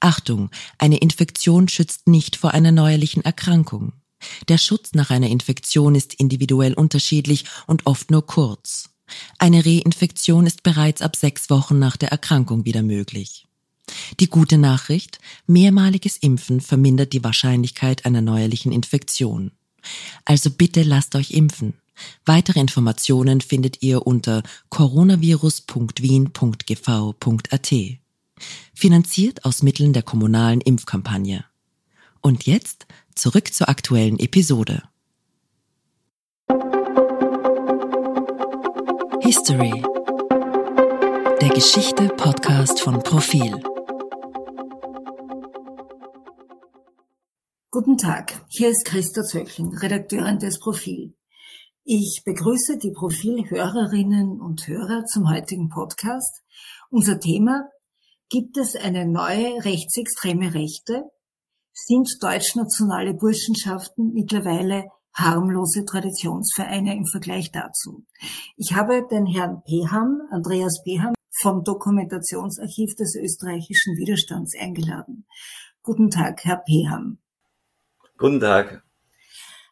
Achtung, eine Infektion schützt nicht vor einer neuerlichen Erkrankung. Der Schutz nach einer Infektion ist individuell unterschiedlich und oft nur kurz. Eine Reinfektion ist bereits ab sechs Wochen nach der Erkrankung wieder möglich. Die gute Nachricht, mehrmaliges Impfen vermindert die Wahrscheinlichkeit einer neuerlichen Infektion. Also bitte lasst euch impfen. Weitere Informationen findet ihr unter coronavirus.wien.gv.at. Finanziert aus Mitteln der kommunalen Impfkampagne. Und jetzt zurück zur aktuellen Episode. History. Der Geschichte-Podcast von Profil. Guten Tag, hier ist Christa Zöchling, Redakteurin des Profil. Ich begrüße die Profil-Hörerinnen und Hörer zum heutigen Podcast. Unser Thema Gibt es eine neue rechtsextreme Rechte? Sind deutschnationale Burschenschaften mittlerweile harmlose Traditionsvereine im Vergleich dazu? Ich habe den Herrn Peham, Andreas Peham, vom Dokumentationsarchiv des österreichischen Widerstands eingeladen. Guten Tag, Herr Peham. Guten Tag.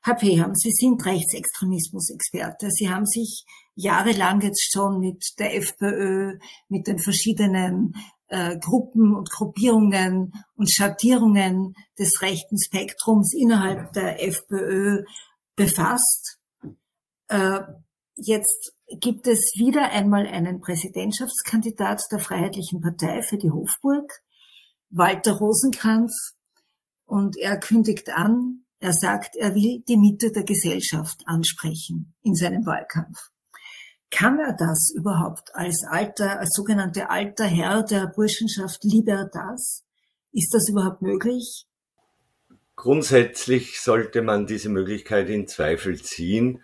Herr Peham, Sie sind Rechtsextremismus-Experte. Sie haben sich jahrelang jetzt schon mit der FPÖ, mit den verschiedenen äh, Gruppen und Gruppierungen und Schattierungen des rechten Spektrums innerhalb der FPÖ befasst. Äh, jetzt gibt es wieder einmal einen Präsidentschaftskandidat der Freiheitlichen Partei für die Hofburg, Walter Rosenkranz, und er kündigt an, er sagt, er will die Mitte der Gesellschaft ansprechen in seinem Wahlkampf. Kann er das überhaupt als alter, als sogenannte alter Herr der Burschenschaft Libertas? Ist das überhaupt möglich? Grundsätzlich sollte man diese Möglichkeit in Zweifel ziehen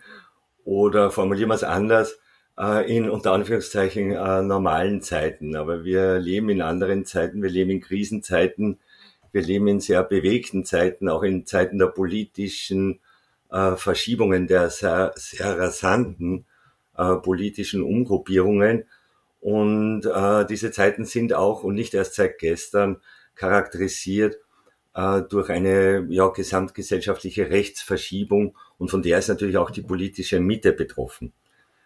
oder formulieren wir es anders, äh, in unter Anführungszeichen äh, normalen Zeiten. Aber wir leben in anderen Zeiten, wir leben in Krisenzeiten, wir leben in sehr bewegten Zeiten, auch in Zeiten der politischen äh, Verschiebungen, der sehr, sehr rasanten äh, politischen Umgruppierungen. Und äh, diese Zeiten sind auch und nicht erst seit gestern charakterisiert äh, durch eine ja, gesamtgesellschaftliche Rechtsverschiebung und von der ist natürlich auch die politische Mitte betroffen.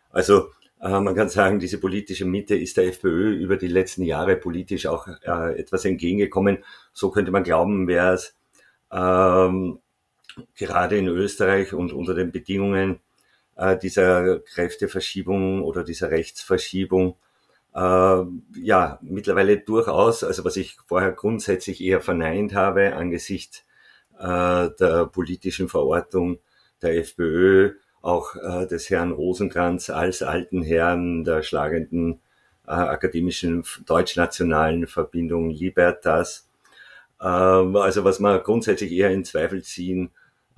Also äh, man kann sagen, diese politische Mitte ist der FPÖ über die letzten Jahre politisch auch äh, etwas entgegengekommen. So könnte man glauben, wäre es ähm, gerade in Österreich und unter den Bedingungen äh, dieser Kräfteverschiebung oder dieser Rechtsverschiebung äh, ja mittlerweile durchaus, also was ich vorher grundsätzlich eher verneint habe angesichts äh, der politischen Verortung der FPÖ, auch äh, des Herrn Rosenkranz als alten Herrn der schlagenden äh, akademischen deutschnationalen Verbindung Libertas. Äh, also was man grundsätzlich eher in Zweifel ziehen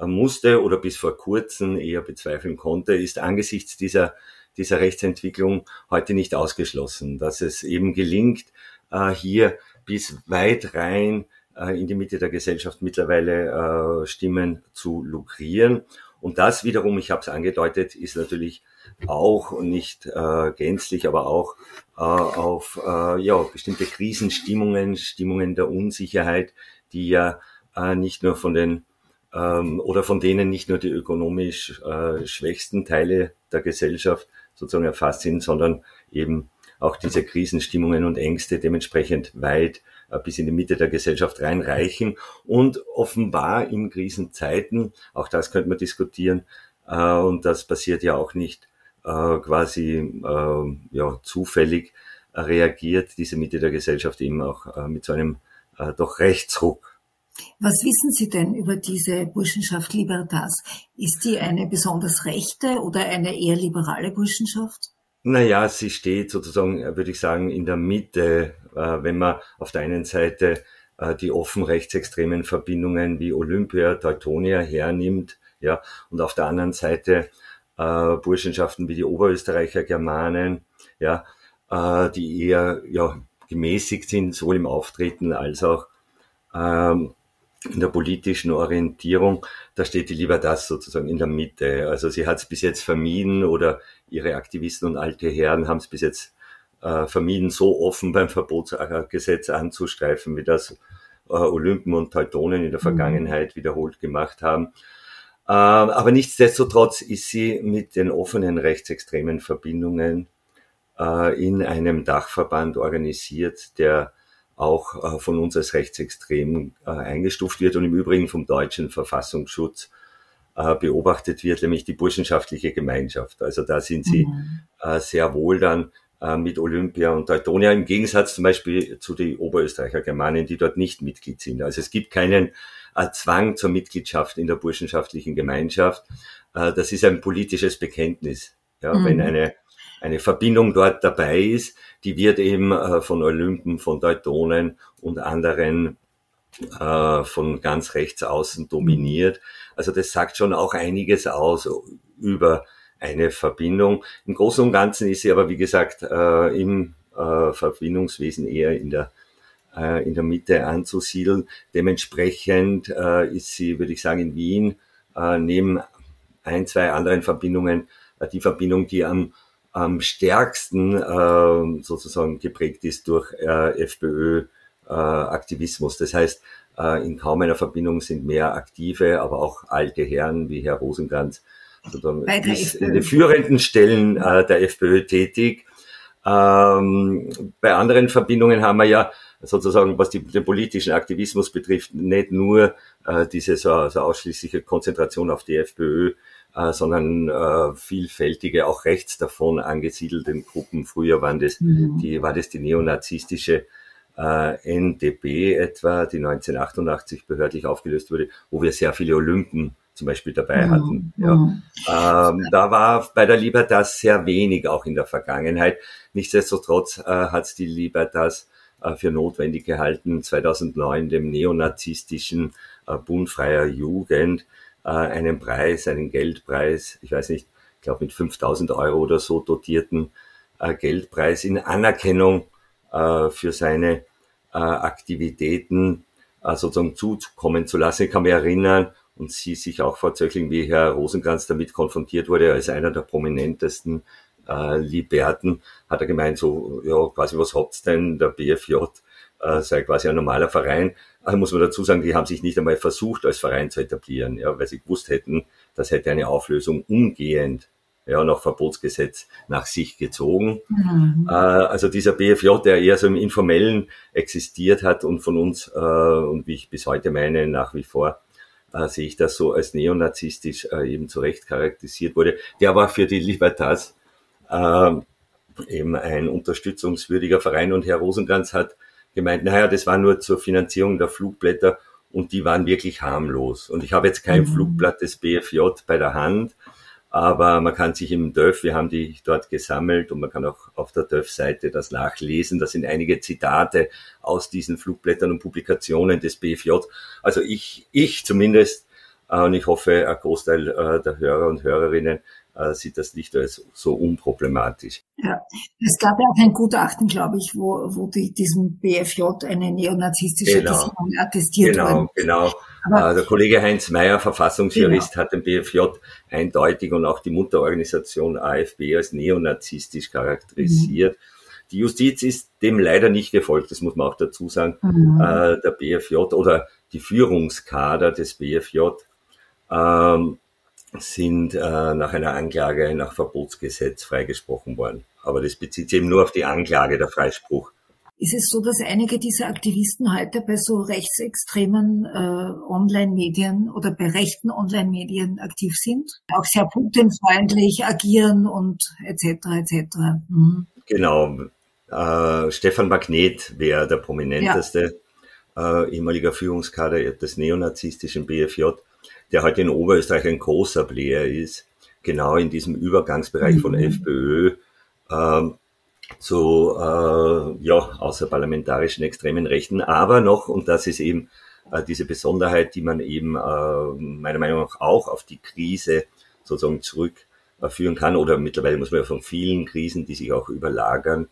musste oder bis vor kurzem eher bezweifeln konnte, ist angesichts dieser, dieser Rechtsentwicklung heute nicht ausgeschlossen, dass es eben gelingt, äh, hier bis weit rein äh, in die Mitte der Gesellschaft mittlerweile äh, Stimmen zu lukrieren. Und das wiederum, ich habe es angedeutet, ist natürlich auch nicht äh, gänzlich, aber auch äh, auf äh, ja, bestimmte Krisenstimmungen, Stimmungen der Unsicherheit, die ja äh, nicht nur von den ähm, oder von denen nicht nur die ökonomisch äh, schwächsten Teile der Gesellschaft sozusagen erfasst sind, sondern eben auch diese Krisenstimmungen und Ängste dementsprechend weit äh, bis in die Mitte der Gesellschaft reinreichen. Und offenbar in Krisenzeiten, auch das könnte man diskutieren, äh, und das passiert ja auch nicht äh, quasi äh, ja, zufällig, äh, reagiert diese Mitte der Gesellschaft eben auch äh, mit so einem doch Rechtsruck was wissen Sie denn über diese Burschenschaft Libertas? Ist die eine besonders rechte oder eine eher liberale Burschenschaft? Naja, sie steht sozusagen, würde ich sagen, in der Mitte, äh, wenn man auf der einen Seite äh, die offen rechtsextremen Verbindungen wie Olympia, Teutonia hernimmt, ja, und auf der anderen Seite äh, Burschenschaften wie die Oberösterreicher Germanen, ja, äh, die eher ja, gemäßigt sind, sowohl im Auftreten als auch ähm, in der politischen Orientierung, da steht die Libertas sozusagen in der Mitte. Also sie hat es bis jetzt vermieden oder ihre Aktivisten und alte Herren haben es bis jetzt äh, vermieden, so offen beim Verbotsgesetz anzustreifen, wie das äh, Olympen und Teutonen in der mhm. Vergangenheit wiederholt gemacht haben. Äh, aber nichtsdestotrotz ist sie mit den offenen rechtsextremen Verbindungen äh, in einem Dachverband organisiert, der auch äh, von uns als rechtsextrem äh, eingestuft wird und im Übrigen vom deutschen Verfassungsschutz äh, beobachtet wird, nämlich die burschenschaftliche Gemeinschaft. Also da sind sie mhm. Äh, sehr wohl dann äh, mit Olympia und Teutonia, im Gegensatz zum Beispiel zu den Oberösterreicher Germanen, die dort nicht Mitglied sind. Also es gibt keinen äh, Zwang zur Mitgliedschaft in der burschenschaftlichen Gemeinschaft. Äh, das ist ein politisches Bekenntnis. Ja, mhm. Wenn eine, eine Verbindung dort dabei ist, die wird eben äh, von Olympen, von Teutonen und anderen äh, von ganz rechts außen dominiert. Also das sagt schon auch einiges aus über eine Verbindung. Im Großen und Ganzen ist sie aber, wie gesagt, äh, im äh, Verbindungswesen eher in der, in der Mitte anzusiedeln. Dementsprechend ist sie, würde ich sagen, in Wien neben ein, zwei anderen Verbindungen die Verbindung, die am, am stärksten äh, sozusagen geprägt ist durch äh, FPÖ-Aktivismus. Das heißt, äh, in kaum einer Verbindung sind mehr aktive, aber auch alte Herren wie Herr Rosenkranz ist in den führenden Stellen äh, der FPÖ tätig. Ähm, bei anderen Verbindungen haben wir ja sozusagen, was die, den politischen Aktivismus betrifft, nicht nur äh, diese so, so ausschließliche Konzentration auf die FPÖ, äh, sondern äh, vielfältige, auch rechts davon angesiedelte Gruppen. Früher waren das, mhm. die, war das die neonazistische äh, NDP etwa, die 1988 behördlich aufgelöst wurde, wo wir sehr viele Olympen zum Beispiel dabei mhm. hatten. Ja. Mhm. Ähm, da war bei der Libertas sehr wenig, auch in der Vergangenheit. Nichtsdestotrotz äh, hat die Libertas äh, für notwendig gehalten, 2009 dem neonazistischen äh, Bund freier Jugend äh, einen Preis, einen Geldpreis, ich weiß nicht, ich glaube mit 5000 Euro oder so dotierten äh, Geldpreis in Anerkennung äh, für seine äh, Aktivitäten äh, sozusagen zukommen zu lassen. Ich kann mich erinnern, und sie sich auch vorzöglich, wie Herr Rosenkranz damit konfrontiert wurde, als einer der prominentesten äh, Liberten, hat er gemeint, so, ja, quasi, was habt's denn, der BFJ äh, sei quasi ein normaler Verein. Also muss man dazu sagen, die haben sich nicht einmal versucht, als Verein zu etablieren, ja, weil sie gewusst hätten, das hätte eine Auflösung umgehend ja, nach Verbotsgesetz nach sich gezogen. Mhm. Äh, also dieser BFJ, der eher so im Informellen existiert hat und von uns, äh, und wie ich bis heute meine, nach wie vor äh, sehe ich das so als neonazistisch äh, eben zu Recht charakterisiert wurde. Der war für die Libertas äh, eben ein unterstützungswürdiger Verein und Herr Rosenkranz hat gemeint, naja, das war nur zur Finanzierung der Flugblätter und die waren wirklich harmlos. Und ich habe jetzt kein mhm. Flugblatt des BFJ bei der Hand, aber man kann sich im DÖF, wir haben die dort gesammelt und man kann auch auf der DÖF-Seite das nachlesen. Das sind einige Zitate aus diesen Flugblättern und Publikationen des BFJ. Also ich, ich zumindest, äh, und ich hoffe, ein Großteil äh, der Hörer und Hörerinnen sieht das nicht als so unproblematisch. Ja, es gab ja auch ein Gutachten, glaube ich, wo, wo die, diesem BFJ eine neonazistische genau. Gesinnung attestiert genau, wurde. Genau, genau. Der Kollege Heinz Mayer, Verfassungsjurist, genau. hat den BFJ eindeutig und auch die Mutterorganisation AfB als neonazistisch charakterisiert. Mhm. Die Justiz ist dem leider nicht gefolgt, das muss man auch dazu sagen. Mhm. Äh, der BFJ oder die Führungskader des BFJ ähm, sind äh, nach einer Anklage nach Verbotsgesetz freigesprochen worden. Aber das bezieht sich eben nur auf die Anklage, der Freispruch. Ist es so, dass einige dieser Aktivisten heute bei so rechtsextremen äh, Online-Medien oder bei rechten Online-Medien aktiv sind? Auch sehr putinfreundlich agieren und etc. etc. Mhm. Genau. Äh, Stefan Magnet wäre der prominenteste ja. äh, ehemaliger Führungskader des neonazistischen BFJ, der heute in Oberösterreich ein großer Player ist, genau in diesem Übergangsbereich mhm. von FPÖ ähm, zu äh, ja, außerparlamentarischen extremen Rechten, aber noch, und das ist eben äh, diese Besonderheit, die man eben äh, meiner Meinung nach auch auf die Krise sozusagen zurückführen kann, oder mittlerweile muss man ja von vielen Krisen, die sich auch überlagern,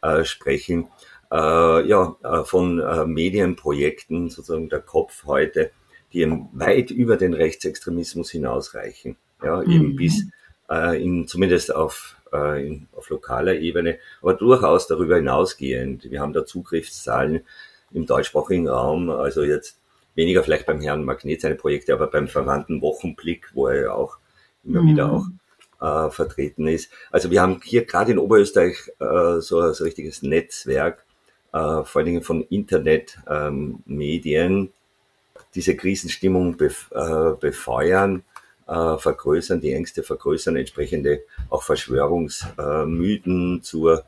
äh, sprechen, äh, ja, äh, von äh, Medienprojekten, sozusagen der Kopf heute, die eben weit über den Rechtsextremismus hinausreichen, ja, mhm. eben bis äh, in, zumindest auf, äh, in, auf lokaler Ebene, aber durchaus darüber hinausgehend. Wir haben da Zugriffszahlen im deutschsprachigen Raum, also jetzt weniger vielleicht beim Herrn Magnet seine Projekte, aber beim verwandten Wochenblick, wo er ja auch immer mhm. wieder auch äh, vertreten ist. Also wir haben hier gerade in Oberösterreich äh, so ein so richtiges Netzwerk, äh, vor allen Dingen von Internetmedien, ähm, diese Krisenstimmung äh, befeuern, äh, vergrößern, die Ängste vergrößern, entsprechende auch Verschwörungsmythen zur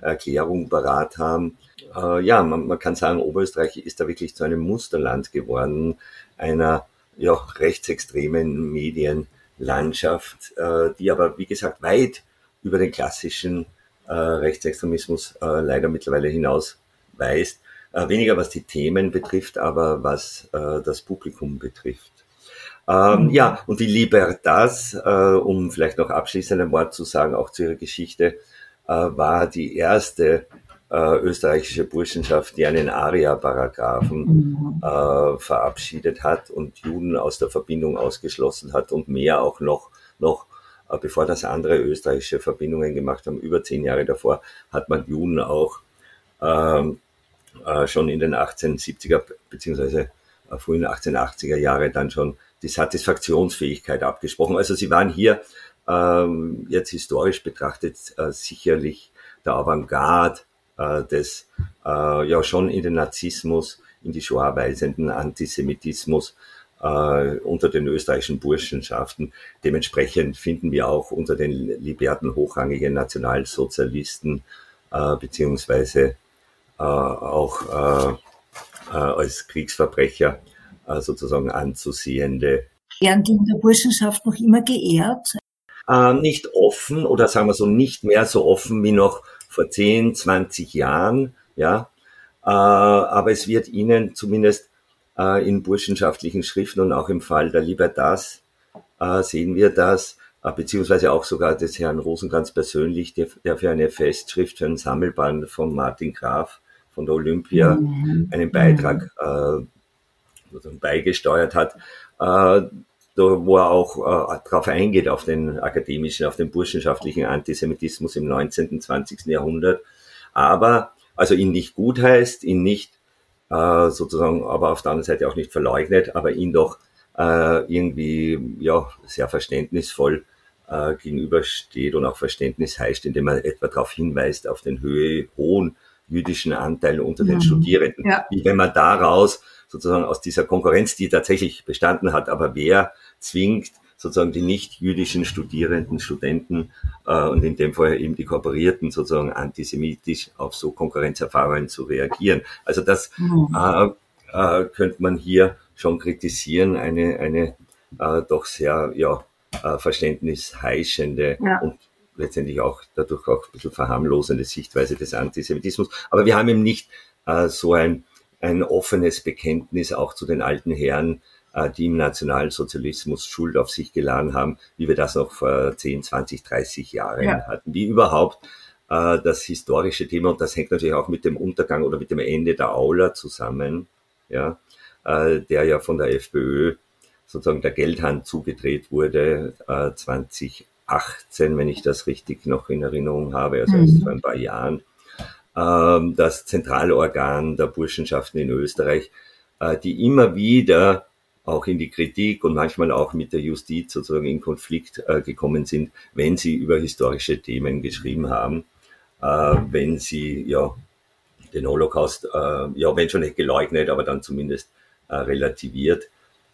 Erklärung parat haben. Äh, ja, man, man kann sagen, Oberösterreich ist da wirklich zu einem Musterland geworden, einer ja, rechtsextremen Medienlandschaft, äh, die aber, wie gesagt, weit über den klassischen äh, Rechtsextremismus äh, leider mittlerweile hinaus weist. Äh, weniger was die Themen betrifft, aber was äh, das Publikum betrifft. Ähm, mhm. Ja, und die Libertas, äh, um vielleicht noch abschließend ein Wort zu sagen, auch zu ihrer Geschichte, äh, war die erste äh, österreichische Burschenschaft, die einen ARIA-Paragraphen mhm. äh, verabschiedet hat und Juden aus der Verbindung ausgeschlossen hat und mehr auch noch, noch äh, bevor das andere österreichische Verbindungen gemacht haben, über zehn Jahre davor, hat man Juden auch ähm, äh, schon in den 1870er beziehungsweise äh, frühen 1880er Jahre dann schon die Satisfaktionsfähigkeit abgesprochen. Also sie waren hier ähm, jetzt historisch betrachtet äh, sicherlich der Avantgarde äh, des äh, ja schon in den Narzissmus, in die Shoah weisenden Antisemitismus äh, unter den österreichischen Burschenschaften. Dementsprechend finden wir auch unter den Liberten hochrangigen Nationalsozialisten äh, beziehungsweise auch äh, äh, als Kriegsverbrecher äh, sozusagen anzusehende. Werden die in der Burschenschaft noch immer geehrt? Äh, nicht offen oder sagen wir so nicht mehr so offen wie noch vor 10, 20 Jahren, ja. Äh, aber es wird ihnen zumindest äh, in burschenschaftlichen Schriften und auch im Fall der Libertas äh, sehen wir das, äh, beziehungsweise auch sogar des Herrn Rosenkranz persönlich, der, für eine Festschrift, für ein Sammelband von Martin Graf von der Olympia mhm. einen Beitrag äh, beigesteuert hat, äh, wo er auch äh, darauf eingeht, auf den akademischen, auf den burschenschaftlichen Antisemitismus im 19., und 20. Jahrhundert. Aber, also ihn nicht gut heißt, ihn nicht äh, sozusagen, aber auf der anderen Seite auch nicht verleugnet, aber ihn doch äh, irgendwie, ja, sehr verständnisvoll äh, gegenübersteht und auch Verständnis heißt, indem er etwa darauf hinweist, auf den Höhe, hohen jüdischen Anteil unter den mhm. Studierenden. Ja. Wie wenn man daraus sozusagen aus dieser Konkurrenz, die tatsächlich bestanden hat, aber wer zwingt sozusagen die nicht-jüdischen Studierenden, Studenten äh, und in dem Fall eben die Kooperierten sozusagen antisemitisch auf so Konkurrenzerfahrungen zu reagieren. Also das mhm. äh, äh, könnte man hier schon kritisieren, eine, eine äh, doch sehr ja, äh, verständnisheischende ja. und letztendlich auch dadurch auch ein bisschen verharmlosende Sichtweise des Antisemitismus. Aber wir haben eben nicht äh, so ein, ein offenes Bekenntnis auch zu den alten Herren, äh, die im Nationalsozialismus Schuld auf sich geladen haben, wie wir das noch vor 10, 20, 30 Jahren ja. hatten. Wie überhaupt äh, das historische Thema, und das hängt natürlich auch mit dem Untergang oder mit dem Ende der Aula zusammen, ja, äh, der ja von der FPÖ sozusagen der Geldhand zugedreht wurde, äh, 2018, wenn ich das richtig noch in Erinnerung habe, also mhm. vor ein paar Jahren, ähm, das Zentralorgan der Burschenschaften in Österreich, äh, die immer wieder auch in die Kritik und manchmal auch mit der Justiz sozusagen in Konflikt äh, gekommen sind, wenn sie über historische Themen geschrieben haben, äh, wenn sie ja den Holocaust, äh, ja wenn schon nicht geleugnet, aber dann zumindest relativiert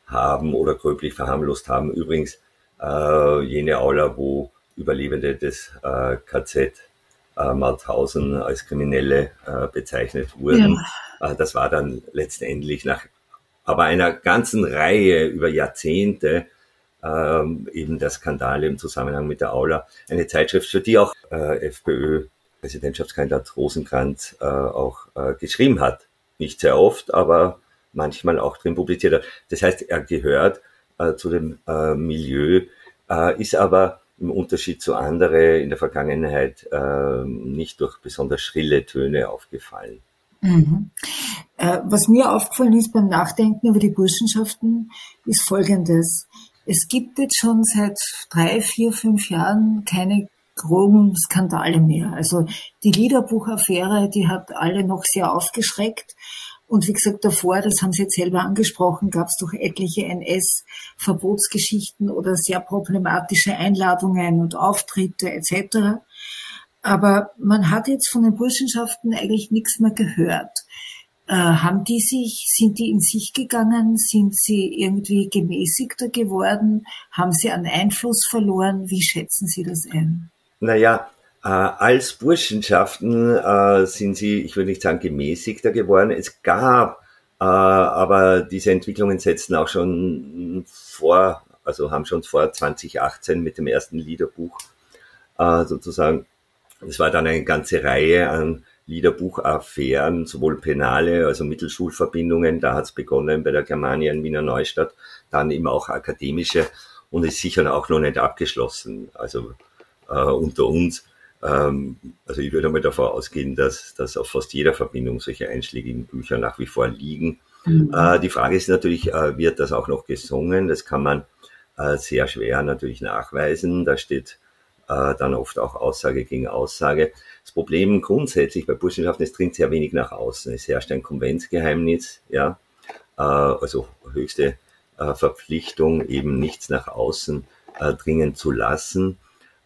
haben oder gröblich verharmlost haben. Übrigens äh, jene Aula, wo Überlebende des äh, KZ äh, Mauthausen als Kriminelle äh, bezeichnet wurden. Ja. Äh, das war dann letztendlich nach aber einer ganzen Reihe über Jahrzehnte ähm, eben der Skandale im Zusammenhang mit der Aula, eine Zeitschrift, für die auch äh, FPÖ Präsidentschaftskandidat Rosenkranz äh, auch äh, geschrieben hat. Nicht sehr oft, aber manchmal auch drin publiziert hat. Das heißt, er gehört äh, zu dem äh, Milieu, äh, ist aber im Unterschied zu anderen in der Vergangenheit äh, nicht durch besonders schrille Töne aufgefallen. Mhm. Äh, was mir aufgefallen ist beim Nachdenken über die Burschenschaften, ist Folgendes. Es gibt jetzt schon seit drei, vier, fünf Jahren keine groben Skandale mehr. Also die Liederbuchaffäre, die hat alle noch sehr aufgeschreckt. Und wie gesagt, davor, das haben Sie jetzt selber angesprochen, gab es doch etliche NS-Verbotsgeschichten oder sehr problematische Einladungen und Auftritte etc. Aber man hat jetzt von den Burschenschaften eigentlich nichts mehr gehört. Äh, haben die sich, sind die in sich gegangen? Sind sie irgendwie gemäßigter geworden? Haben sie an Einfluss verloren? Wie schätzen Sie das ein? Naja, äh, als Burschenschaften äh, sind sie, ich würde nicht sagen gemäßigter geworden. Es gab, äh, aber diese Entwicklungen setzten auch schon vor, also haben schon vor 2018 mit dem ersten Liederbuch äh, sozusagen, es war dann eine ganze Reihe an Liederbuchaffären, sowohl penale, also Mittelschulverbindungen, da hat es begonnen bei der Germania in Wiener Neustadt, dann eben auch akademische und ist sicher auch noch nicht abgeschlossen. Also äh, unter uns. Ähm, also ich würde mal davon ausgehen, dass, dass auf fast jeder Verbindung solche einschlägigen Bücher nach wie vor liegen. Mhm. Äh, die Frage ist natürlich, äh, wird das auch noch gesungen? Das kann man äh, sehr schwer natürlich nachweisen. Da steht äh, dann oft auch Aussage gegen Aussage. Das Problem grundsätzlich bei Burschenschaften, es dringt sehr wenig nach außen. Es herrscht ein Konventsgeheimnis, ja, äh, also höchste äh, Verpflichtung, eben nichts nach außen dringen zu lassen.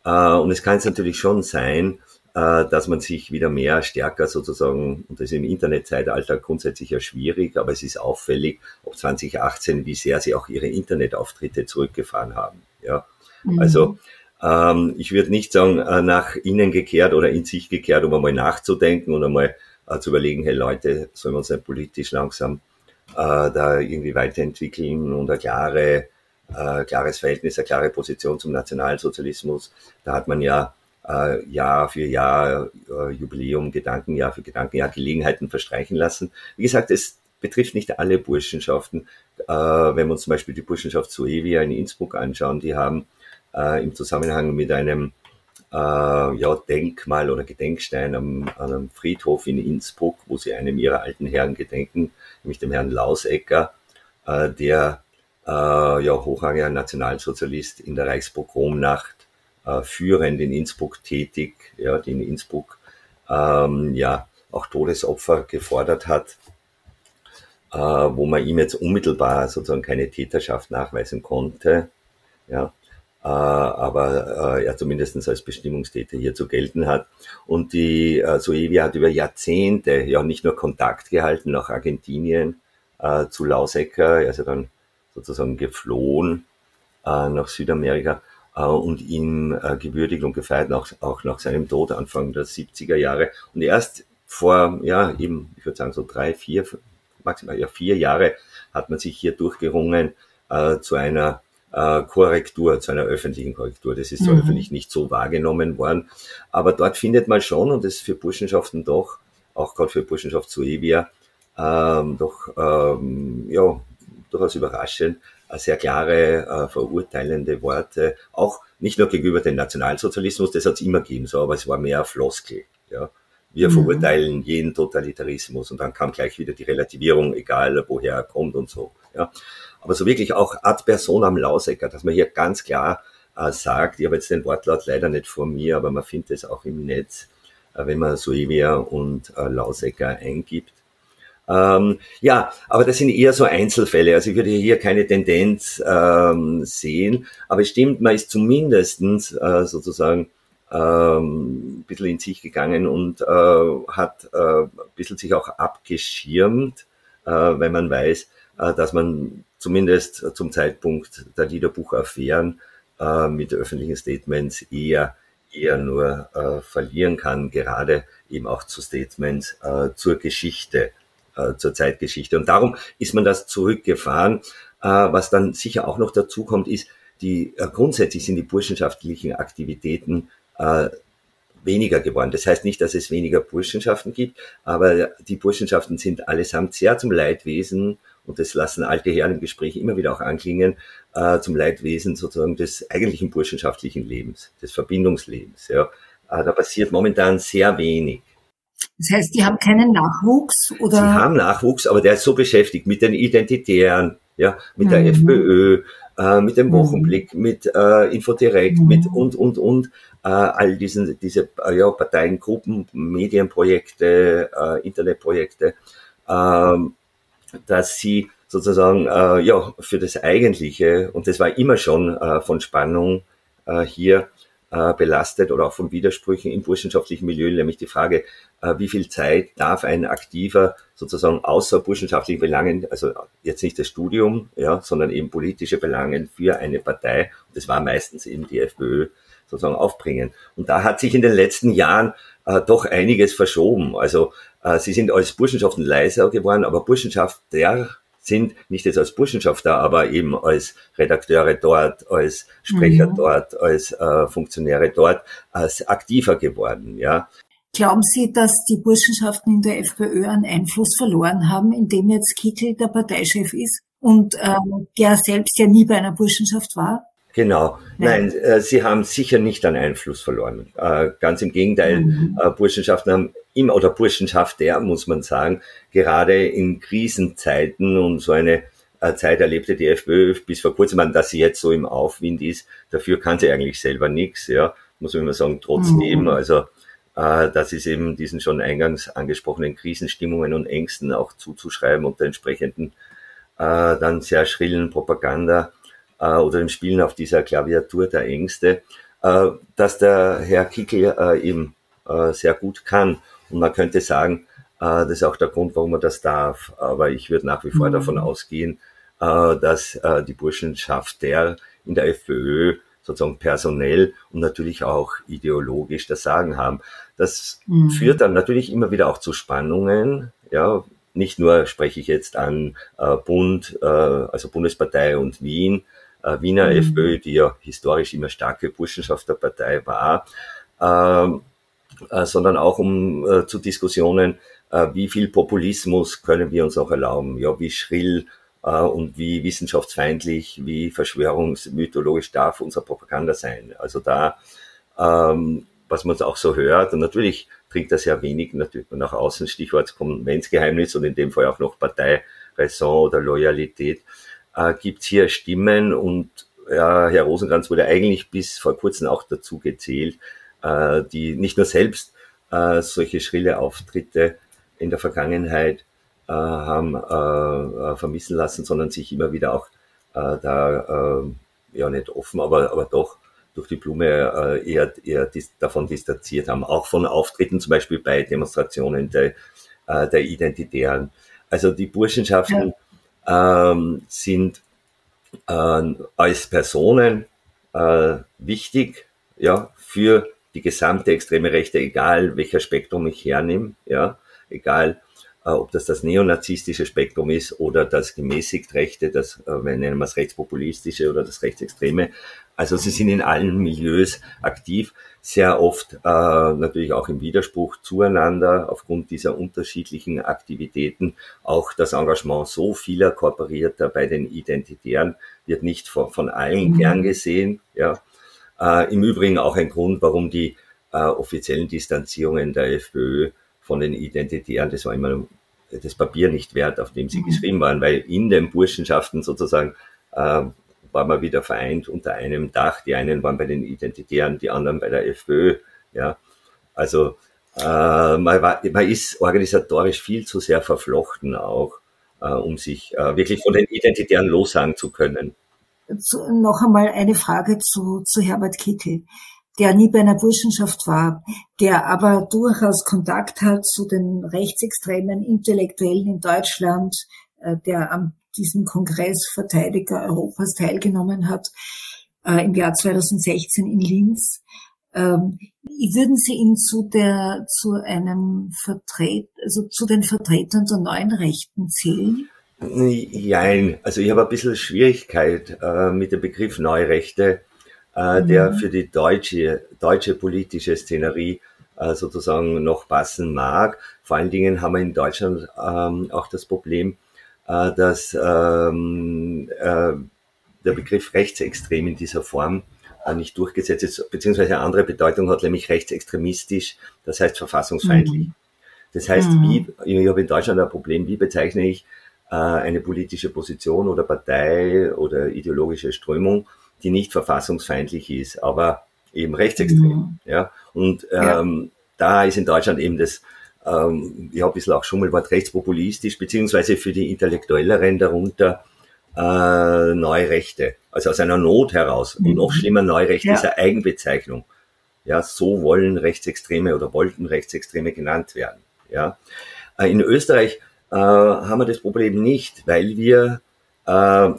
Äh, und es kann jetzt natürlich schon sein, äh, dass man sich wieder mehr stärker sozusagen, und das ist im Internetzeitalter grundsätzlich ja schwierig, aber es ist auffällig, ob 2018, wie sehr sie auch ihre Internetauftritte zurückgefahren haben. Ja, mhm. also ähm, ich würde nicht sagen, äh, nach innen gekehrt oder in sich gekehrt, um einmal nachzudenken und einmal äh, zu überlegen, hey Leute, sollen wir uns nicht politisch langsam äh, da irgendwie weiterentwickeln und eine klare äh, klares Verhältnis, eine klare Position zum Nationalsozialismus. Da hat man ja äh, Jahr für Jahr, äh, Jubiläum, Gedankenjahr für Gedankenjahr Gelegenheiten verstreichen lassen. Wie gesagt, es betrifft nicht alle Burschenschaften. Äh, wenn wir uns zum Beispiel die Burschenschaft Suevia in Innsbruck anschauen, die haben äh, im Zusammenhang mit einem äh, ja, Denkmal oder Gedenkstein am, an einem Friedhof in Innsbruck, wo sie einem ihrer alten Herren gedenken, nämlich dem Herrn Lausecker, äh, der äh, ja, hochrangiger Nationalsozialist in der Reichspogromnacht, äh, führend in Innsbruck tätig, ja, die in Innsbruck ähm, ja auch Todesopfer gefordert hat, äh, wo man ihm jetzt unmittelbar sozusagen keine Täterschaft nachweisen konnte, ja, äh, aber äh, er zumindest als Bestimmungstäter hier zu gelten hat. Und die äh, Suevia hat über Jahrzehnte ja nicht nur Kontakt gehalten nach Argentinien äh, zu Lausecker, er ja dann sozusagen geflohen äh, nach Südamerika äh, und ihn äh, gewürdigt und gefeiert, auch, auch nach seinem Tod Anfang der 70er Jahre. Und erst vor, ja, eben, ich würde sagen so drei, vier, maximal ja vier Jahre hat man sich hier durchgerungen äh, zu einer äh, Korrektur, zu einer öffentlichen Korrektur. Das ist so mhm. öffentlich nicht so wahrgenommen worden. Aber dort findet man schon, und das ist für Burschenschaften doch, auch gerade für Burschenschaft Suevia, ähm, doch ähm, ja, durchaus überraschend, äh, sehr klare, äh, verurteilende Worte, auch nicht nur gegenüber dem Nationalsozialismus, das hat es immer gegeben, so, aber es war mehr Floskel. Ja. Wir mhm. verurteilen jeden Totalitarismus und dann kam gleich wieder die Relativierung, egal woher er kommt und so. Ja. Aber so wirklich auch ad personam Lausecker, dass man hier ganz klar äh, sagt, ich habe jetzt den Wortlaut leider nicht vor mir, aber man findet es auch im Netz, äh, wenn man Suevia und äh, Lausecker eingibt, ähm, ja, aber das sind eher so Einzelfälle. Also ich würde hier keine Tendenz ähm, sehen. Aber es stimmt, man ist zumindestens äh, sozusagen ähm, ein bisschen in sich gegangen und äh, hat äh, ein bisschen sich auch abgeschirmt, äh, weil man weiß, äh, dass man zumindest zum Zeitpunkt der Liederbuchaffären äh, mit öffentlichen Statements eher eher nur äh, verlieren kann, gerade eben auch zu Statements äh, zur Geschichte äh, zur Zeitgeschichte. Und darum ist man das zurückgefahren. Äh, was dann sicher auch noch dazu kommt, ist, die äh, grundsätzlich sind die burschenschaftlichen Aktivitäten weniger geworden. Das heißt nicht, dass es weniger Burschenschaften gibt, aber die Burschenschaften sind allesamt sehr zum Leidwesen und das lassen alte Herren im Gespräch immer wieder auch anklingen, äh, zum Leidwesen sozusagen des eigentlichen burschenschaftlichen Lebens, des Verbindungslebens. Ja. Äh, da passiert momentan sehr wenig. Das heißt, die haben keinen Nachwuchs oder? Sie haben Nachwuchs, aber der ist so beschäftigt mit den Identitären, ja, mit mhm. der FPÖ, äh, mit dem mhm. Wochenblick, mhm. mit äh, Infodirekt, mhm. mit und und und äh, all diesen diese äh, ja, Parteiengruppen, Medienprojekte, äh, Internetprojekte, äh, dass sie sozusagen äh, ja für das Eigentliche und das war immer schon äh, von Spannung äh, hier äh, belastet oder auch von Widersprüchen im burschenschaftlichen Milieu, nämlich die Frage, äh, wie viel Zeit darf ein Aktiver sozusagen außer burschenschaftlichen Belangen, also jetzt nicht das Studium, ja, sondern eben politische Belangen für eine Partei, das war meistens eben die FPÖ, sozusagen aufbringen. Und da hat sich in den letzten Jahren äh, doch einiges verschoben. Also äh, sie sind als Burschenschaften leiser geworden, aber Burschenschafter sind nicht jetzt als Burschenschafter, aber eben als Redakteure dort, als Sprecher mhm. dort, als äh, Funktionäre dort, als aktiver geworden. Ja. Glauben Sie, dass die Burschenschaften in der FPÖ einen Einfluss verloren haben, indem jetzt Kickel der Parteichef ist und äh, der selbst ja nie bei einer Burschenschaft war? Genau. Nein, Nein äh, sie haben sicher nicht an Einfluss verloren. Äh, ganz im Gegenteil, mhm. äh, Burschenschaften haben immer, oder Burschenschafter, muss man sagen, gerade in Krisenzeiten und so eine äh, Zeit erlebte die FPÖ bis vor kurzem, dass sie jetzt so im Aufwind ist. Dafür kann sie eigentlich selber nichts, ja, muss man immer sagen, trotzdem. Mhm. Also äh, das ist eben diesen schon eingangs angesprochenen Krisenstimmungen und Ängsten auch zuzuschreiben und der entsprechenden äh, dann sehr schrillen Propaganda äh, oder dem Spielen auf dieser Klaviatur der Ängste, äh, dass der Herr Kickel äh, eben äh, sehr gut kann. Und man könnte sagen, äh, das ist auch der Grund, warum er das darf. Aber ich würde nach wie vor mhm. davon ausgehen, äh, dass äh, die Burschenschaft der in der FPÖ sozusagen personell und natürlich auch ideologisch das Sagen haben. Das mhm. führt dann natürlich immer wieder auch zu Spannungen, ja, nicht nur spreche ich jetzt an äh, Bund, äh, also Bundespartei und Wien, äh, Wiener mhm. FPÖ, die ja historisch immer starke Burschenschafterpartei war, ähm, äh, sondern auch um äh, zu Diskussionen, äh, wie viel Populismus können wir uns auch erlauben, ja, wie schrill äh, und wie wissenschaftsfeindlich, wie verschwörungsmythologisch darf unser Propaganda sein. Also da, ähm, was man auch so hört, und natürlich bringt das ja wenig natürlich nach außen, Stichwort Konventsgeheimnis und in dem Fall auch noch Parteiräson oder Loyalität äh, gibt es hier Stimmen und ja, Herr Rosenkranz wurde eigentlich bis vor kurzem auch dazu gezählt, äh, die nicht nur selbst äh, solche schrille Auftritte in der Vergangenheit äh, haben äh, äh vermissen lassen, sondern sich immer wieder auch äh, da, äh, ja nicht offen, aber, aber doch durch die Blume äh, eher, eher dis davon distanziert haben, auch von Auftritten zum Beispiel bei Demonstrationen der, äh, der Identitären. Also die Burschenschaften ähm, sind äh, als Personen äh, wichtig, ja, für die gesamte extreme Rechte, egal welcher Spektrum ich hernehme, ja, egal äh, ob das das neonazistische Spektrum ist oder das gemäßigt Rechte, das, äh, wir nennen wir es rechtspopulistische oder das rechtsextreme. Also sie sind in allen Milieus aktiv, sehr oft äh, natürlich auch im Widerspruch zueinander aufgrund dieser unterschiedlichen Aktivitäten. Auch das Engagement so vieler Kooperierter bei den Identitären wird nicht von, von allen mhm. gern gesehen. Ja. Äh, Im Übrigen auch ein Grund, warum die äh, offiziellen Distanzierungen der FPÖ von den Identitären, das war immer das Papier nicht wert, auf dem sie mhm. geschrieben waren, weil in den Burschenschaften sozusagen äh, war man wieder vereint unter einem Dach. Die einen waren bei den Identitären, die anderen bei der FPÖ. Ja, also äh, man, war, man ist organisatorisch viel zu sehr verflochten auch, äh, um sich äh, wirklich von den Identitären lossagen zu können. Zu, noch einmal eine Frage zu, zu Herbert Kickel, der nie bei einer Burschenschaft war, der aber durchaus Kontakt hat zu den rechtsextremen Intellektuellen in Deutschland, äh, der am diesem Kongress Verteidiger Europas teilgenommen hat, äh, im Jahr 2016 in Linz. Ähm, würden Sie ihn zu der, zu einem Vertret, also zu den Vertretern der neuen Rechten zählen? Nein, also ich habe ein bisschen Schwierigkeit äh, mit dem Begriff Neurechte, äh, mhm. der für die deutsche, deutsche politische Szenerie äh, sozusagen noch passen mag. Vor allen Dingen haben wir in Deutschland ähm, auch das Problem, äh, dass ähm, äh, der Begriff rechtsextrem in dieser Form äh, nicht durchgesetzt ist, beziehungsweise eine andere Bedeutung hat, nämlich rechtsextremistisch, das heißt verfassungsfeindlich. Mhm. Das heißt, mhm. wie, ich habe in Deutschland ein Problem, wie bezeichne ich äh, eine politische Position oder Partei oder ideologische Strömung, die nicht verfassungsfeindlich ist, aber eben rechtsextrem. Mhm. Ja? Und ähm, ja. da ist in Deutschland eben das, ähm, ja, ein bisschen auch schon mal Wort rechtspopulistisch, beziehungsweise für die Intellektuelleren darunter äh, Neurechte. Also aus einer Not heraus. Mhm. Und noch schlimmer, Neurecht ja. ist eine Eigenbezeichnung. Ja, so wollen Rechtsextreme oder wollten Rechtsextreme genannt werden. Ja. Äh, in Österreich äh, haben wir das Problem nicht, weil wir äh,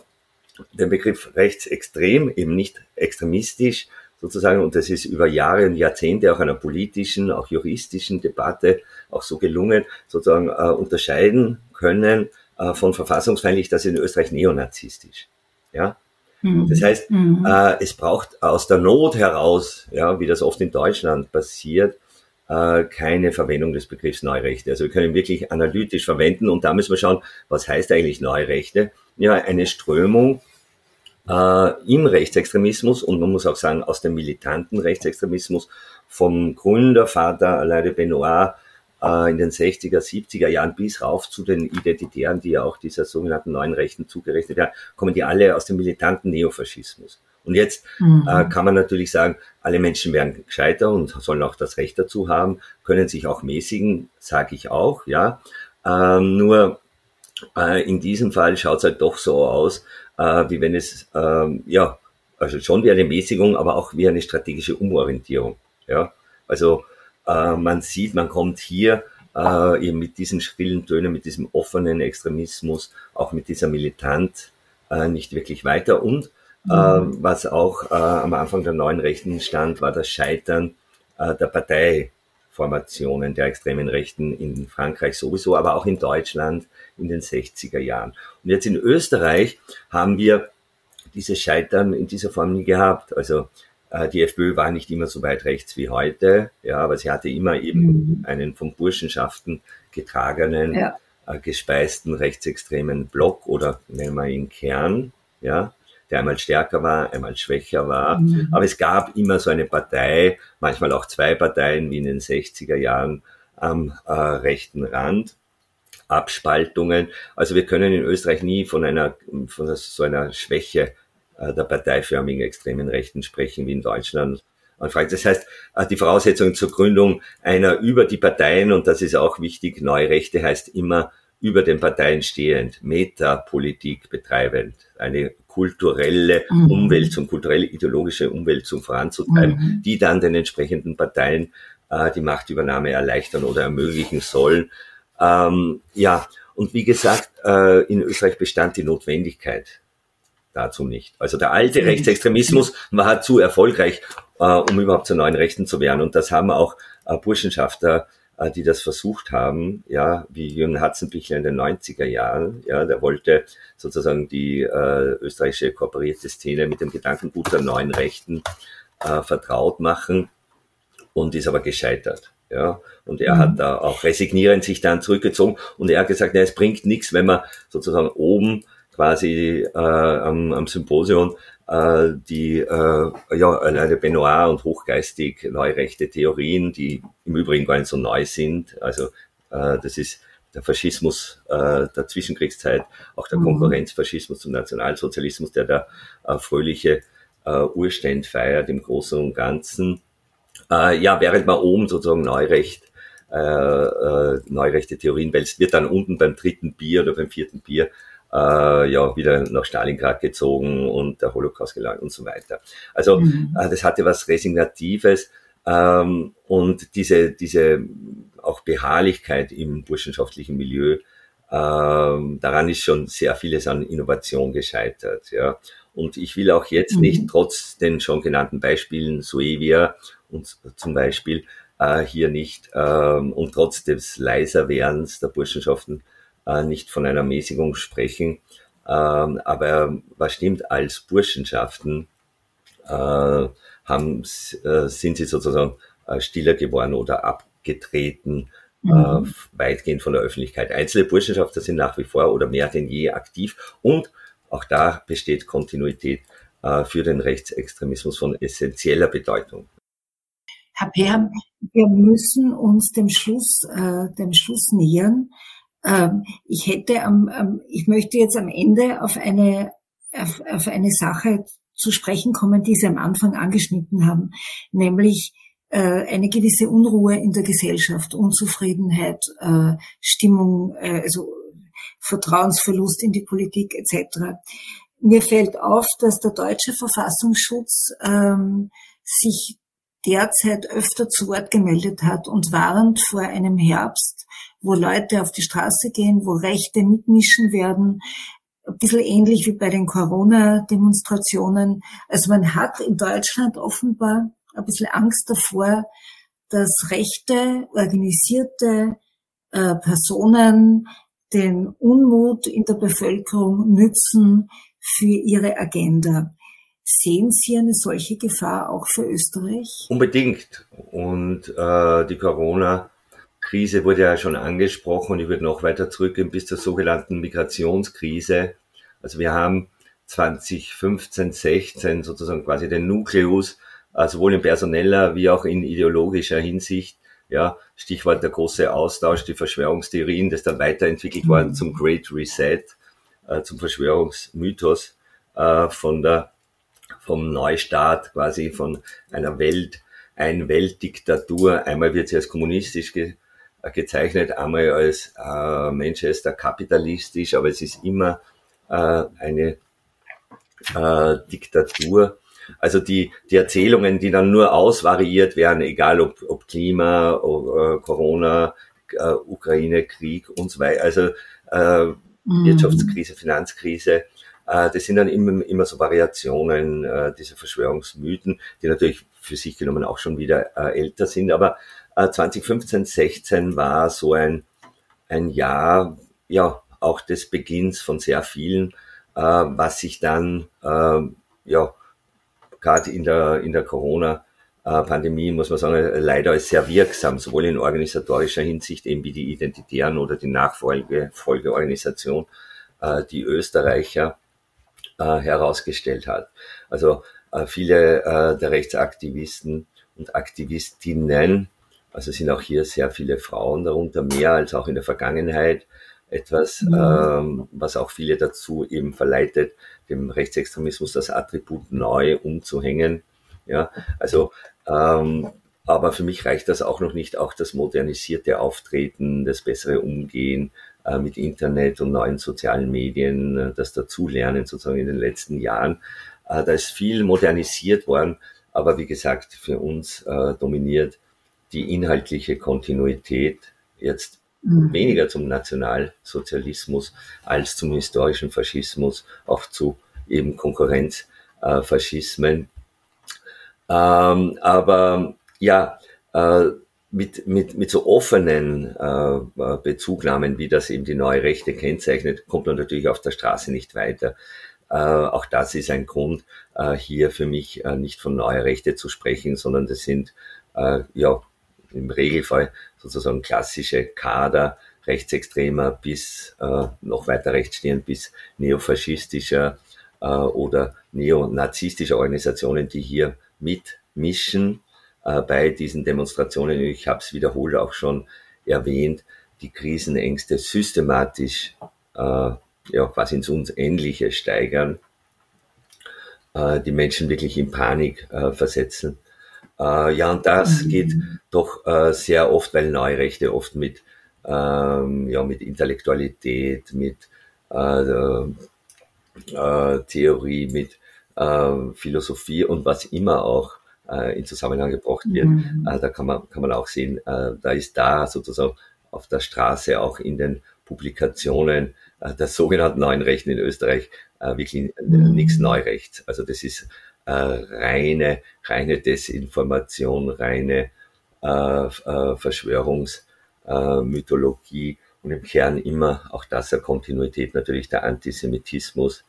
den Begriff rechtsextrem, eben nicht extremistisch, sozusagen, und das ist über Jahre und Jahrzehnte auch einer politischen, auch juristischen Debatte auch so gelungen, sozusagen äh, unterscheiden können äh, von verfassungsfeindlich, das ist in Österreich neonazistisch. Ja, mhm. das heißt, mhm. äh, es braucht aus der Not heraus, ja, wie das oft in Deutschland passiert, äh, keine Verwendung des Begriffs Neurechte. Also wir können ihn wirklich analytisch verwenden und da müssen wir schauen, was heißt eigentlich Neurechte? Ja, eine Strömung, äh, im Rechtsextremismus und man muss auch sagen aus dem militanten Rechtsextremismus vom Gründervater Alain de Benoit äh, in den 60er, 70er Jahren bis rauf zu den Identitären, die ja auch dieser sogenannten neuen Rechten zugerechnet werden, kommen die alle aus dem militanten Neofaschismus. Und jetzt mhm. äh, kann man natürlich sagen, alle Menschen werden gescheiter und sollen auch das Recht dazu haben, können sich auch mäßigen, sage ich auch, ja. Ähm, nur äh, in diesem Fall schaut es halt doch so aus, äh, wie wenn es, ähm, ja, also schon wie eine Mäßigung, aber auch wie eine strategische Umorientierung. Ja, also äh, man sieht, man kommt hier äh, eben mit diesen schrillen Tönen, mit diesem offenen Extremismus, auch mit dieser Militant äh, nicht wirklich weiter. Und äh, mhm. was auch äh, am Anfang der neuen Rechten stand, war das Scheitern äh, der Parteiformationen der extremen Rechten in Frankreich sowieso, aber auch in Deutschland in den 60er Jahren. Und jetzt in Österreich haben wir dieses Scheitern in dieser Form nie gehabt. Also äh, die FPÖ war nicht immer so weit rechts wie heute, ja, aber sie hatte immer eben mhm. einen von Burschenschaften getragenen, ja. äh, gespeisten rechtsextremen Block oder nennen wir ihn Kern, ja, der einmal stärker war, einmal schwächer war. Mhm. Aber es gab immer so eine Partei, manchmal auch zwei Parteien wie in den 60er Jahren am äh, rechten Rand. Abspaltungen. Also wir können in Österreich nie von einer, von so einer Schwäche äh, der parteiförmigen extremen Rechten sprechen wie in Deutschland. Das heißt, äh, die Voraussetzungen zur Gründung einer über die Parteien, und das ist auch wichtig, Neurechte heißt immer über den Parteien stehend, Metapolitik betreibend, eine kulturelle mhm. Umwälzung, kulturelle ideologische Umwälzung voranzutreiben, mhm. die dann den entsprechenden Parteien äh, die Machtübernahme erleichtern oder ermöglichen sollen. Ähm, ja, und wie gesagt, äh, in Österreich bestand die Notwendigkeit dazu nicht. Also der alte Rechtsextremismus war zu erfolgreich, äh, um überhaupt zu neuen Rechten zu werden. Und das haben auch äh, Burschenschafter, äh, die das versucht haben, ja, wie Jürgen Hatzenbichler in den 90er Jahren, ja, der wollte sozusagen die äh, österreichische kooperierte Szene mit dem Gedankengut der neuen Rechten äh, vertraut machen und ist aber gescheitert. Ja, und er mhm. hat da auch resignierend sich dann zurückgezogen und er hat gesagt, ja, es bringt nichts, wenn man sozusagen oben quasi äh, am, am Symposium äh, die äh, ja, alleine Benoit und hochgeistig neurechte Theorien, die im Übrigen gar nicht so neu sind. Also äh, das ist der Faschismus äh, der Zwischenkriegszeit, auch der mhm. Konkurrenzfaschismus zum Nationalsozialismus, der da äh, fröhliche äh, Urständ feiert im Großen und Ganzen. Äh, ja, während man oben sozusagen Neurecht, äh, äh, neurechte Theorien wälzt, wird dann unten beim dritten Bier oder beim vierten Bier äh, ja wieder nach Stalingrad gezogen und der Holocaust gelangt und so weiter. Also mhm. äh, das hatte was Resignatives ähm, und diese, diese auch Beharrlichkeit im burschenschaftlichen Milieu, ähm, daran ist schon sehr vieles an Innovation gescheitert. Ja. Und ich will auch jetzt mhm. nicht, trotz den schon genannten Beispielen, Suevia und zum Beispiel äh, hier nicht ähm, und trotz des Leiserwerdens der Burschenschaften äh, nicht von einer Mäßigung sprechen. Ähm, aber was stimmt, als Burschenschaften äh, haben, äh, sind sie sozusagen stiller geworden oder abgetreten, mhm. weitgehend von der Öffentlichkeit. Einzelne Burschenschafter sind nach wie vor oder mehr denn je aktiv und auch da besteht Kontinuität für den Rechtsextremismus von essentieller Bedeutung. Herr Perm, wir müssen uns dem Schluss, äh, dem Schluss nähern. Ähm, ich hätte am, ich möchte jetzt am Ende auf eine, auf, auf eine Sache zu sprechen kommen, die Sie am Anfang angeschnitten haben, nämlich äh, eine gewisse Unruhe in der Gesellschaft, Unzufriedenheit, äh, Stimmung, äh, also Vertrauensverlust in die Politik etc. Mir fällt auf, dass der deutsche Verfassungsschutz ähm, sich derzeit öfter zu Wort gemeldet hat und warnt vor einem Herbst, wo Leute auf die Straße gehen, wo Rechte mitmischen werden, ein bisschen ähnlich wie bei den Corona-Demonstrationen. Also man hat in Deutschland offenbar ein bisschen Angst davor, dass rechte, organisierte äh, Personen den Unmut in der Bevölkerung nützen für ihre Agenda. Sehen Sie eine solche Gefahr auch für Österreich? Unbedingt. Und äh, die Corona-Krise wurde ja schon angesprochen und ich würde noch weiter zurückgehen bis zur sogenannten Migrationskrise. Also wir haben 2015, 16 sozusagen quasi den Nukleus, äh, sowohl in personeller wie auch in ideologischer Hinsicht. Ja, Stichwort der große Austausch, die Verschwörungstheorien, das dann weiterentwickelt mhm. worden zum Great Reset, äh, zum Verschwörungsmythos äh, von der vom Neustart quasi von einer Welt, ein Weltdiktatur. Einmal wird sie als kommunistisch ge, äh, gezeichnet, einmal als äh, Manchester kapitalistisch, aber es ist immer äh, eine äh, Diktatur. Also die, die Erzählungen, die dann nur ausvariiert werden, egal ob, ob Klima, ob, äh, Corona, äh, Ukraine, Krieg und so weiter, also äh, mhm. Wirtschaftskrise, Finanzkrise, äh, das sind dann immer, immer so Variationen äh, dieser Verschwörungsmythen, die natürlich für sich genommen auch schon wieder äh, älter sind. Aber äh, 2015, 16 war so ein, ein Jahr, ja, auch des Beginns von sehr vielen, äh, was sich dann, äh, ja, gerade in der, in der Corona- Pandemie, muss man sagen, leider als sehr wirksam, sowohl in organisatorischer Hinsicht, eben wie die Identitären oder die Nachfolgeorganisation, die Österreicher äh, herausgestellt hat. Also äh, viele äh, der Rechtsaktivisten und Aktivistinnen, also sind auch hier sehr viele Frauen darunter, mehr als auch in der Vergangenheit, etwas, mhm. ähm, was auch viele dazu eben verleitet, dem Rechtsextremismus das Attribut neu umzuhängen. Ja, also ähm, aber für mich reicht das auch noch nicht, auch das modernisierte Auftreten, das bessere Umgehen mit Internet und neuen sozialen Medien, äh, das Dazulernen sozusagen in den letzten Jahren. Äh, da ist viel modernisiert worden, aber wie gesagt, für uns dominiert die inhaltliche Kontinuität jetzt mhm. weniger zum Nationalsozialismus als zum historischen Faschismus, auch zu eben Konkurrenzfaschismen. Ähm, aber ja, äh, mit, mit, mit so offenen äh, Bezugnahmen, wie das eben die neue Rechte kennzeichnet, kommt man natürlich auf der Straße nicht weiter. Äh, auch das ist ein Grund, äh, hier für mich äh, nicht von neuer Rechte zu sprechen, sondern das sind äh, ja im Regelfall sozusagen klassische Kader rechtsextremer bis äh, noch weiter rechtsstehend bis neofaschistischer äh, oder neonazistischer Organisationen, die hier mitmischen äh, bei diesen Demonstrationen. Ich habe es wiederholt auch schon erwähnt, die Krisenängste systematisch äh, ja, quasi ins Unendliche steigern, äh, die Menschen wirklich in Panik äh, versetzen. Äh, ja, und das mhm. geht doch äh, sehr oft, weil Neurechte oft mit, ähm, ja, mit Intellektualität, mit äh, äh, Theorie, mit äh, Philosophie und was immer auch äh, in Zusammenhang gebracht wird. Mhm. Äh, da kann man, kann man auch sehen, äh, da ist da sozusagen auf der Straße auch in den Publikationen äh, der sogenannten neuen Rechten in Österreich äh, wirklich mhm. nichts Neurechts. Also das ist äh, reine, reine Desinformation, reine äh, äh, Verschwörungsmythologie und im Kern immer auch das der Kontinuität natürlich der Antisemitismus.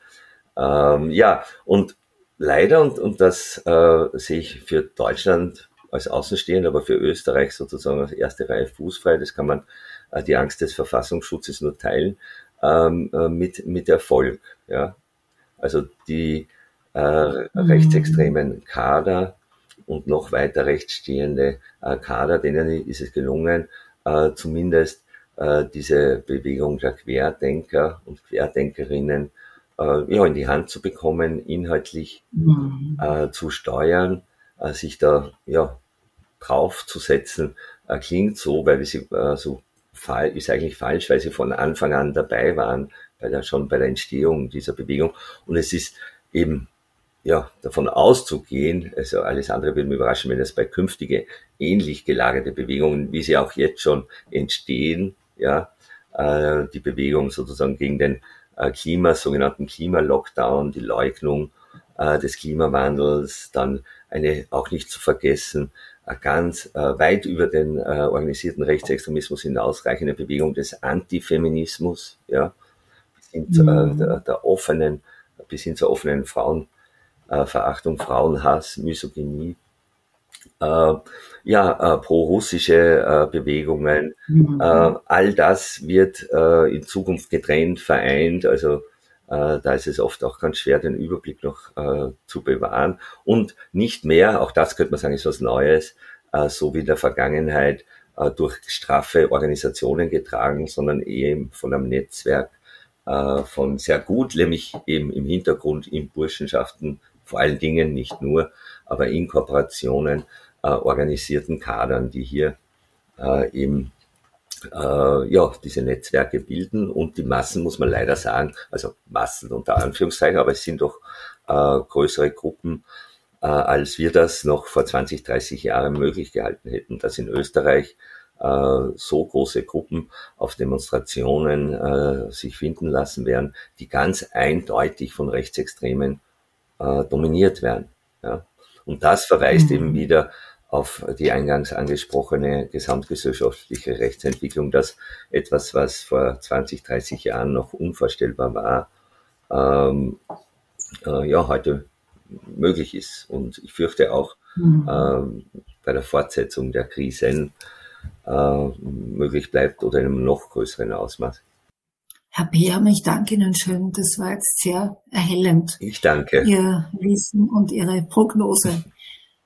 Ähm, ja, und leider, und, und das äh, sehe ich für Deutschland als Außenstehender, aber für Österreich sozusagen als erste Reihe fußfrei. Das kann man äh, die Angst des Verfassungsschutzes nur teilen ähm, äh, mit mit Erfolg. Ja, also die äh, mhm. rechtsextremen Kader und noch weiter rechtsstehende äh, Kader, denen ist es gelungen, äh, zumindest äh, diese Bewegung der Querdenker und Querdenkerinnen äh, ja, in die Hand zu bekommen, inhaltlich mhm. äh, zu steuern, äh, sich da ja, draufzusetzen, äh, klingt so, weil sie äh, so ist eigentlich falsch, weil sie von Anfang an dabei waren, bei der, schon bei der Entstehung dieser Bewegung. Und es ist eben ja, davon auszugehen, also alles andere würde mich überraschen, wenn es bei künftige ähnlich gelagerte Bewegungen, wie sie auch jetzt schon entstehen, ja, äh, die Bewegung sozusagen gegen den Klima, sogenannten Klimalockdown, die Leugnung äh, des Klimawandels, dann eine auch nicht zu vergessen, äh, ganz äh, weit über den äh, organisierten Rechtsextremismus hinausreichende Bewegung des Antifeminismus, ja, bis hin äh, mhm. der, der offenen, bis hin zur offenen Frauen äh, Verachtung, Frauenhass, Misogynie, äh, ja, äh, pro-russische äh, Bewegungen. Mhm. Äh, all das wird äh, in Zukunft getrennt, vereint. Also äh, da ist es oft auch ganz schwer, den Überblick noch äh, zu bewahren. Und nicht mehr, auch das könnte man sagen, ist was Neues, äh, so wie in der Vergangenheit äh, durch straffe Organisationen getragen, sondern eben von einem Netzwerk äh, von sehr gut, nämlich eben im Hintergrund in Burschenschaften vor allen Dingen nicht nur, aber in Kooperationen organisierten Kadern, die hier äh, eben äh, ja, diese Netzwerke bilden und die Massen, muss man leider sagen, also Massen unter Anführungszeichen, aber es sind doch äh, größere Gruppen, äh, als wir das noch vor 20, 30 Jahren möglich gehalten hätten, dass in Österreich äh, so große Gruppen auf Demonstrationen äh, sich finden lassen werden, die ganz eindeutig von Rechtsextremen äh, dominiert werden. Ja. Und das verweist mhm. eben wieder auf die eingangs angesprochene gesamtgesellschaftliche Rechtsentwicklung, dass etwas, was vor 20, 30 Jahren noch unvorstellbar war, ähm, äh, ja, heute möglich ist. Und ich fürchte auch mhm. ähm, bei der Fortsetzung der Krisen äh, möglich bleibt oder in einem noch größeren Ausmaß. Herr Beam, ich danke Ihnen schön. Das war jetzt sehr erhellend. Ich danke. Ihr Wissen und Ihre Prognose.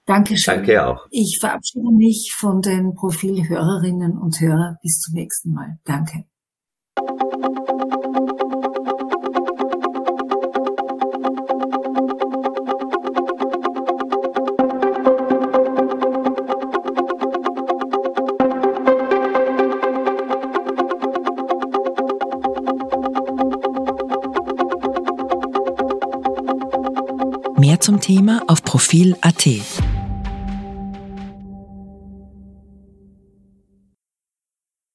Dankeschön. Danke auch. Ich verabschiede mich von den Profilhörerinnen und Hörern. Bis zum nächsten Mal. Danke. Mehr zum Thema auf Profil.at.